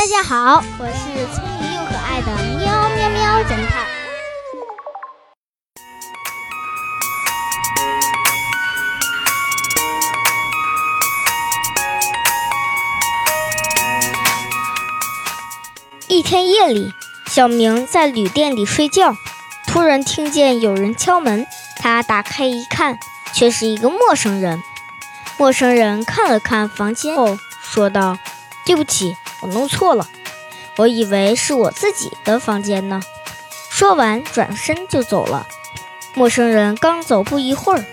大家好，我是聪明又可爱的喵喵喵侦探。一天夜里，小明在旅店里睡觉，突然听见有人敲门。他打开一看，却是一个陌生人。陌生人看了看房间后，说道：“对不起，我弄错了，我以为是我自己的房间呢。”说完，转身就走了。陌生人刚走不一会儿，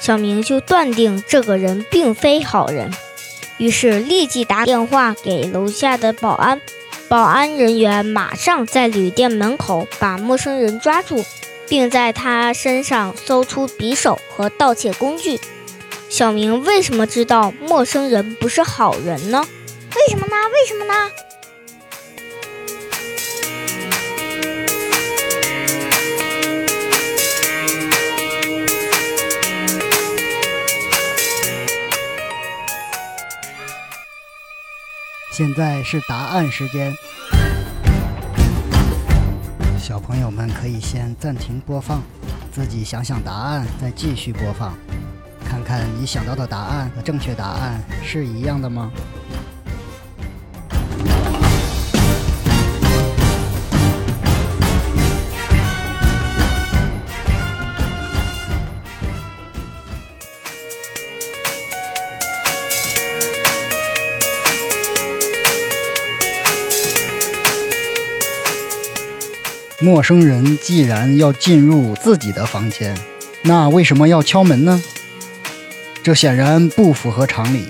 小明就断定这个人并非好人，于是立即打电话给楼下的保安。保安人员马上在旅店门口把陌生人抓住，并在他身上搜出匕首和盗窃工具。小明为什么知道陌生人不是好人呢？为什么呢？为什么呢？现在是答案时间，小朋友们可以先暂停播放，自己想想答案，再继续播放，看看你想到的答案和正确答案是一样的吗？陌生人既然要进入自己的房间，那为什么要敲门呢？这显然不符合常理。